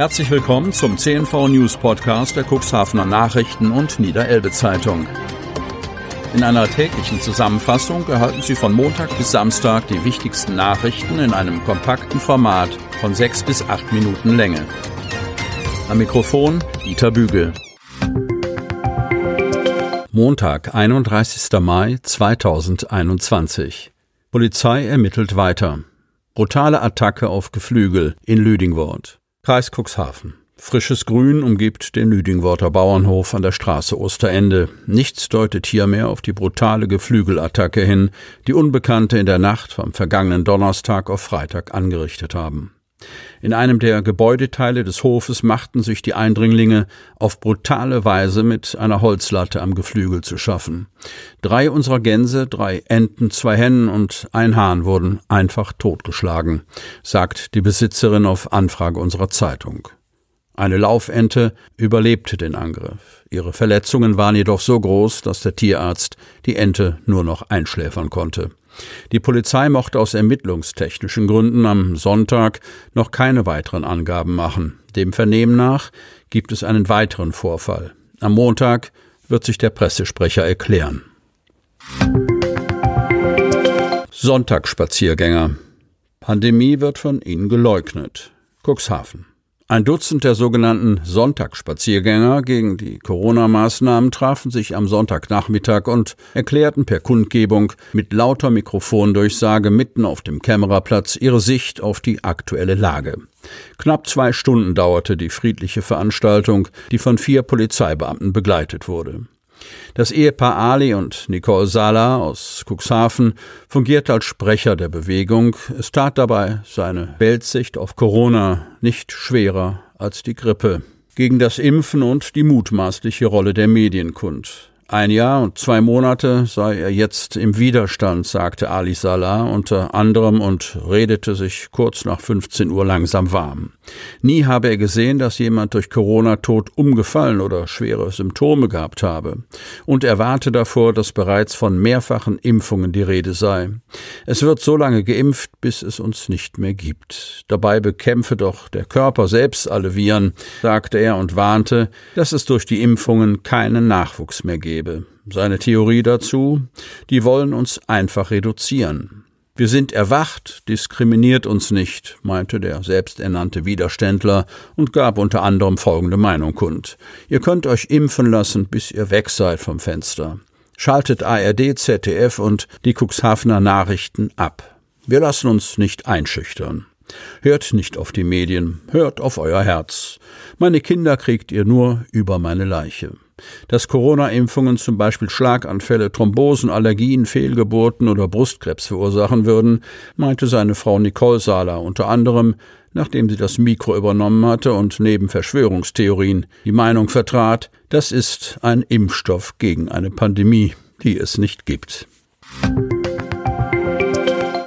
Herzlich willkommen zum CNV News Podcast der Cuxhavener Nachrichten und Niederelbe Zeitung. In einer täglichen Zusammenfassung erhalten Sie von Montag bis Samstag die wichtigsten Nachrichten in einem kompakten Format von sechs bis acht Minuten Länge. Am Mikrofon Dieter Bügel. Montag, 31. Mai 2021. Polizei ermittelt weiter. Brutale Attacke auf Geflügel in Lüdingwort. Kreis Cuxhaven. Frisches Grün umgibt den Lüdingworter Bauernhof an der Straße Osterende. Nichts deutet hier mehr auf die brutale Geflügelattacke hin, die Unbekannte in der Nacht vom vergangenen Donnerstag auf Freitag angerichtet haben. In einem der Gebäudeteile des Hofes machten sich die Eindringlinge auf brutale Weise mit einer Holzlatte am Geflügel zu schaffen. Drei unserer Gänse, drei Enten, zwei Hennen und ein Hahn wurden einfach totgeschlagen, sagt die Besitzerin auf Anfrage unserer Zeitung. Eine Laufente überlebte den Angriff. Ihre Verletzungen waren jedoch so groß, dass der Tierarzt die Ente nur noch einschläfern konnte. Die Polizei mochte aus ermittlungstechnischen Gründen am Sonntag noch keine weiteren Angaben machen. Dem Vernehmen nach gibt es einen weiteren Vorfall. Am Montag wird sich der Pressesprecher erklären. Sonntagsspaziergänger. Pandemie wird von ihnen geleugnet. Cuxhaven. Ein Dutzend der sogenannten Sonntagsspaziergänger gegen die Corona-Maßnahmen trafen sich am Sonntagnachmittag und erklärten per Kundgebung mit lauter Mikrofondurchsage mitten auf dem Kämmererplatz ihre Sicht auf die aktuelle Lage. Knapp zwei Stunden dauerte die friedliche Veranstaltung, die von vier Polizeibeamten begleitet wurde. Das Ehepaar Ali und Nicole Sala aus Cuxhaven fungierte als Sprecher der Bewegung. Es tat dabei seine Weltsicht auf Corona nicht schwerer als die Grippe. Gegen das Impfen und die mutmaßliche Rolle der Medien kund. Ein Jahr und zwei Monate sei er jetzt im Widerstand, sagte Ali Salah unter anderem und redete sich kurz nach 15 Uhr langsam warm. Nie habe er gesehen, dass jemand durch Corona tot umgefallen oder schwere Symptome gehabt habe. Und er warte davor, dass bereits von mehrfachen Impfungen die Rede sei. Es wird so lange geimpft, bis es uns nicht mehr gibt. Dabei bekämpfe doch der Körper selbst alle Viren, sagte er und warnte, dass es durch die Impfungen keinen Nachwuchs mehr gebe gebe. Seine Theorie dazu, die wollen uns einfach reduzieren. Wir sind erwacht, diskriminiert uns nicht, meinte der selbsternannte Widerständler und gab unter anderem folgende Meinung kund. Ihr könnt euch impfen lassen, bis ihr weg seid vom Fenster. Schaltet ARD, ZDF und die Cuxhavener Nachrichten ab. Wir lassen uns nicht einschüchtern. Hört nicht auf die Medien, hört auf euer Herz. Meine Kinder kriegt ihr nur über meine Leiche. Dass Corona-Impfungen zum Beispiel Schlaganfälle, Thrombosen, Allergien, Fehlgeburten oder Brustkrebs verursachen würden, meinte seine Frau Nicole Sala unter anderem, nachdem sie das Mikro übernommen hatte und neben Verschwörungstheorien die Meinung vertrat, das ist ein Impfstoff gegen eine Pandemie, die es nicht gibt.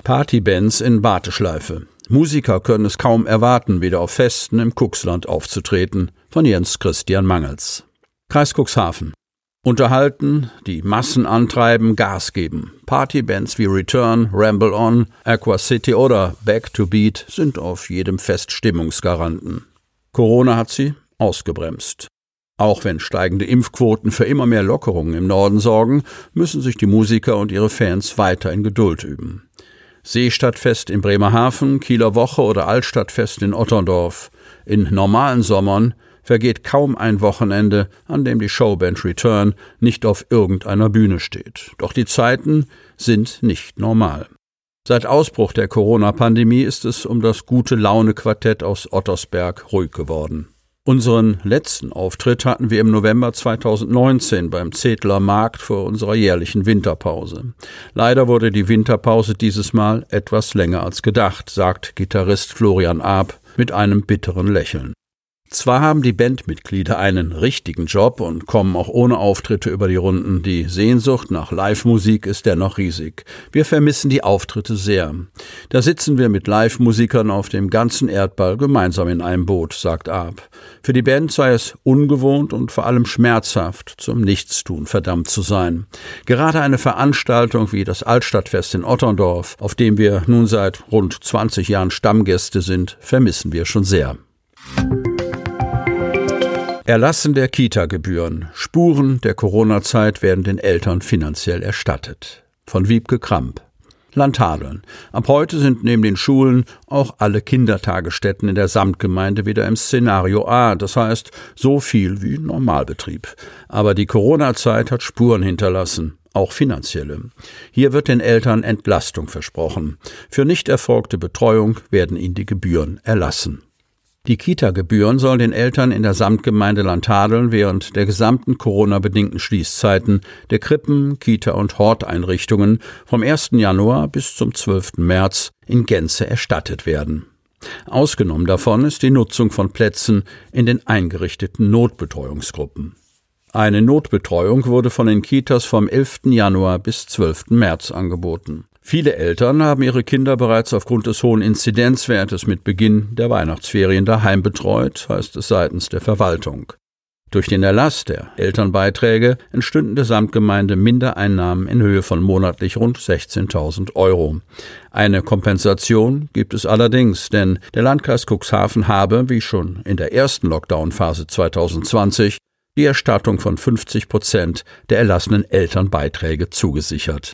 Partybands in Warteschleife. Musiker können es kaum erwarten, wieder auf Festen im Kuxland aufzutreten. Von Jens Christian Mangels. Kreis Cuxhaven. Unterhalten, die Massen antreiben, Gas geben. Partybands wie Return, Ramble On, Aqua City oder Back to Beat sind auf jedem Fest Stimmungsgaranten. Corona hat sie ausgebremst. Auch wenn steigende Impfquoten für immer mehr Lockerungen im Norden sorgen, müssen sich die Musiker und ihre Fans weiter in Geduld üben. Seestadtfest in Bremerhaven, Kieler Woche oder Altstadtfest in Otterndorf. In normalen Sommern vergeht kaum ein Wochenende, an dem die Showband Return nicht auf irgendeiner Bühne steht. Doch die Zeiten sind nicht normal. Seit Ausbruch der Corona-Pandemie ist es um das gute Laune-Quartett aus Ottersberg ruhig geworden. Unseren letzten Auftritt hatten wir im November 2019 beim Zedler Markt vor unserer jährlichen Winterpause. Leider wurde die Winterpause dieses Mal etwas länger als gedacht, sagt Gitarrist Florian Aab mit einem bitteren Lächeln. Zwar haben die Bandmitglieder einen richtigen Job und kommen auch ohne Auftritte über die Runden, die Sehnsucht nach Live-Musik ist dennoch riesig. Wir vermissen die Auftritte sehr. Da sitzen wir mit Live-Musikern auf dem ganzen Erdball gemeinsam in einem Boot, sagt Ab. Für die Band sei es ungewohnt und vor allem schmerzhaft, zum Nichtstun verdammt zu sein. Gerade eine Veranstaltung wie das Altstadtfest in Otterndorf, auf dem wir nun seit rund 20 Jahren Stammgäste sind, vermissen wir schon sehr. Erlassen der Kita-Gebühren. Spuren der Corona-Zeit werden den Eltern finanziell erstattet. Von Wiebke Kramp. Landtadeln. Ab heute sind neben den Schulen auch alle Kindertagesstätten in der Samtgemeinde wieder im Szenario A, das heißt so viel wie Normalbetrieb. Aber die Corona-Zeit hat Spuren hinterlassen auch finanzielle. Hier wird den Eltern Entlastung versprochen. Für nicht erfolgte Betreuung werden ihnen die Gebühren erlassen. Die Kita-Gebühren sollen den Eltern in der Samtgemeinde Landhadeln während der gesamten Corona-bedingten Schließzeiten der Krippen, Kita- und Horteinrichtungen vom 1. Januar bis zum 12. März in Gänze erstattet werden. Ausgenommen davon ist die Nutzung von Plätzen in den eingerichteten Notbetreuungsgruppen. Eine Notbetreuung wurde von den Kitas vom 11. Januar bis 12. März angeboten. Viele Eltern haben ihre Kinder bereits aufgrund des hohen Inzidenzwertes mit Beginn der Weihnachtsferien daheim betreut, heißt es seitens der Verwaltung. Durch den Erlass der Elternbeiträge entstünden der Samtgemeinde Mindereinnahmen in Höhe von monatlich rund 16.000 Euro. Eine Kompensation gibt es allerdings, denn der Landkreis Cuxhaven habe, wie schon in der ersten Lockdown-Phase 2020, die Erstattung von 50 Prozent der erlassenen Elternbeiträge zugesichert.